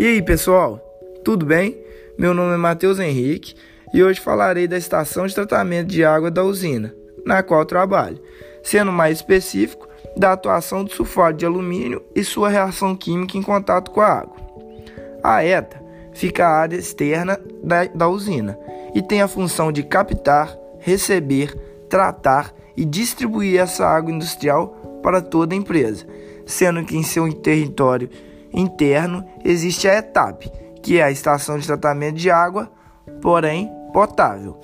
E aí, pessoal? Tudo bem? Meu nome é Matheus Henrique e hoje falarei da estação de tratamento de água da usina, na qual trabalho, sendo mais específico da atuação do sulfato de alumínio e sua reação química em contato com a água. A ETA fica a área externa da, da usina e tem a função de captar, receber, tratar e distribuir essa água industrial para toda a empresa, sendo que em seu território interno existe a ETAP, que é a estação de tratamento de água, porém potável.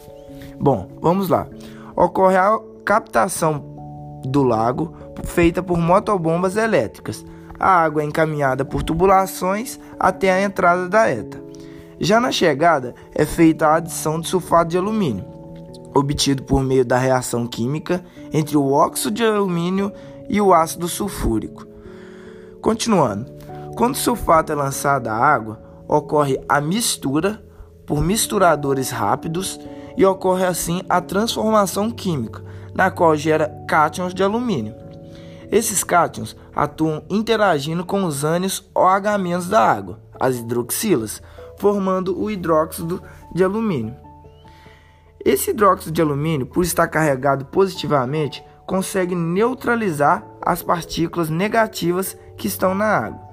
Bom, vamos lá. Ocorre a captação do lago feita por motobombas elétricas. A água é encaminhada por tubulações até a entrada da ETA. Já na chegada é feita a adição de sulfato de alumínio, obtido por meio da reação química entre o óxido de alumínio e o ácido sulfúrico. Continuando, quando o sulfato é lançado à água, ocorre a mistura por misturadores rápidos e ocorre assim a transformação química, na qual gera cátions de alumínio. Esses cátions atuam interagindo com os ânions OH- da água, as hidroxilas, formando o hidróxido de alumínio. Esse hidróxido de alumínio, por estar carregado positivamente, consegue neutralizar as partículas negativas que estão na água.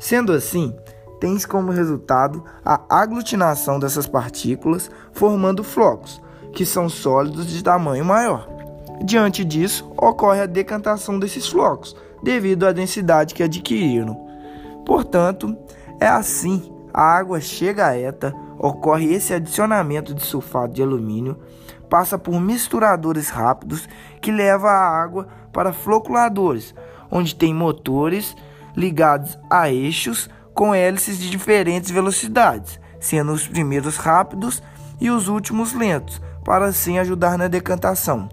Sendo assim, tens como resultado a aglutinação dessas partículas, formando flocos, que são sólidos de tamanho maior. Diante disso, ocorre a decantação desses flocos, devido à densidade que adquiriram. Portanto, é assim: a água chega à ETA, ocorre esse adicionamento de sulfato de alumínio, passa por misturadores rápidos que leva a água para floculadores, onde tem motores ligados a eixos com hélices de diferentes velocidades, sendo os primeiros rápidos e os últimos lentos, para assim ajudar na decantação.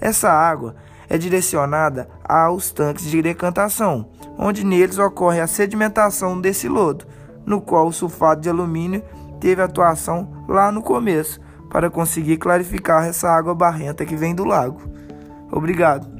Essa água é direcionada aos tanques de decantação, onde neles ocorre a sedimentação desse lodo, no qual o sulfato de alumínio teve atuação lá no começo, para conseguir clarificar essa água barrenta que vem do lago. Obrigado.